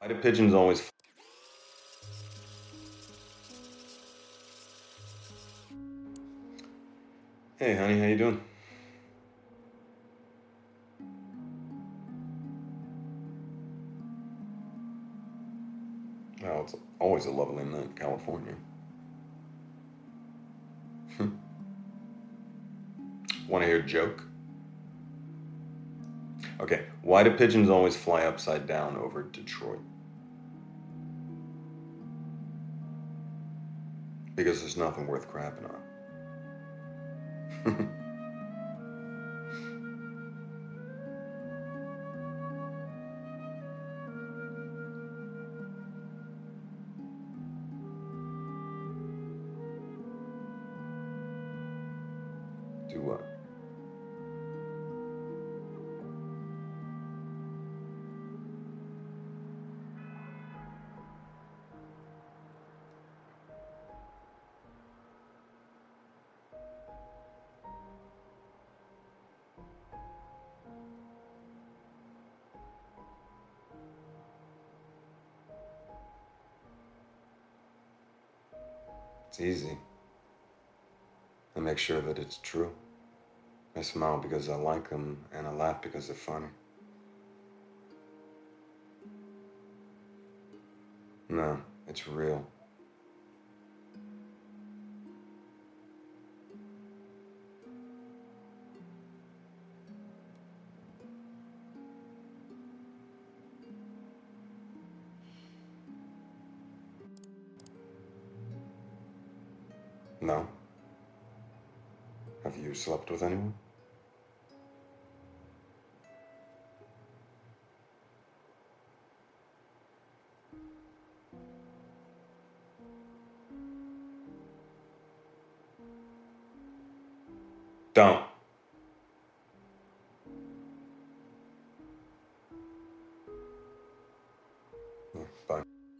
Why do pigeons always Hey honey, how you doing? Well, it's always a lovely night in California. Hmm. Want to hear a joke? Okay, why do pigeons always fly upside down over Detroit? Because there's nothing worth crapping on. Do what? It's easy. I make sure that it's true. I smile because I like them, and I laugh because they're funny. No, it's real. No. Have you slept with anyone? Don't.